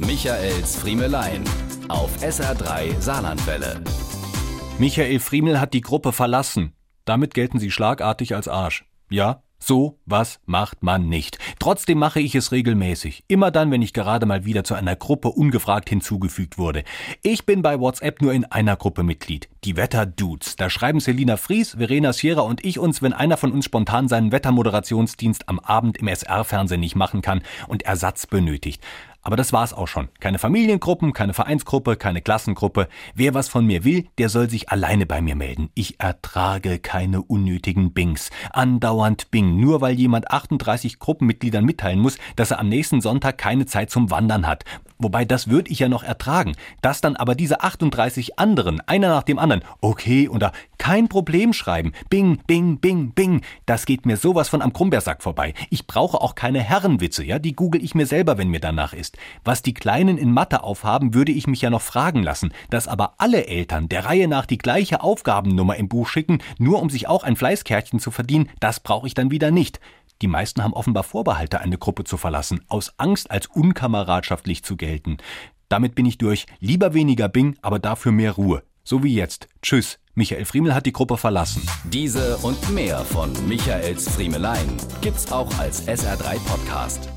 Michaels Friemelein auf SR3 Saarlandwelle. Michael Friemel hat die Gruppe verlassen. Damit gelten sie schlagartig als Arsch. Ja, so was macht man nicht. Trotzdem mache ich es regelmäßig. Immer dann, wenn ich gerade mal wieder zu einer Gruppe ungefragt hinzugefügt wurde. Ich bin bei WhatsApp nur in einer Gruppe Mitglied. Die Wetter-Dudes. Da schreiben Selina Fries, Verena Sierra und ich uns, wenn einer von uns spontan seinen Wettermoderationsdienst am Abend im SR-Fernsehen nicht machen kann und Ersatz benötigt. Aber das war's auch schon. Keine Familiengruppen, keine Vereinsgruppe, keine Klassengruppe. Wer was von mir will, der soll sich alleine bei mir melden. Ich ertrage keine unnötigen Bings. Andauernd Bing, nur weil jemand 38 Gruppenmitgliedern mitteilen muss, dass er am nächsten Sonntag keine Zeit zum Wandern hat. Wobei das würde ich ja noch ertragen. Dass dann aber diese 38 anderen, einer nach dem anderen, okay oder kein Problem schreiben. Bing, bing, bing, bing. Das geht mir sowas von am Krummbeersack vorbei. Ich brauche auch keine Herrenwitze, ja, die google ich mir selber, wenn mir danach ist. Was die Kleinen in Mathe aufhaben, würde ich mich ja noch fragen lassen. Dass aber alle Eltern der Reihe nach die gleiche Aufgabennummer im Buch schicken, nur um sich auch ein Fleißkärtchen zu verdienen, das brauche ich dann wieder nicht. Die meisten haben offenbar Vorbehalte, eine Gruppe zu verlassen, aus Angst, als unkameradschaftlich zu gelten. Damit bin ich durch. Lieber weniger Bing, aber dafür mehr Ruhe. So wie jetzt. Tschüss. Michael Friemel hat die Gruppe verlassen. Diese und mehr von Michaels Friemelein gibt's auch als SR3 Podcast.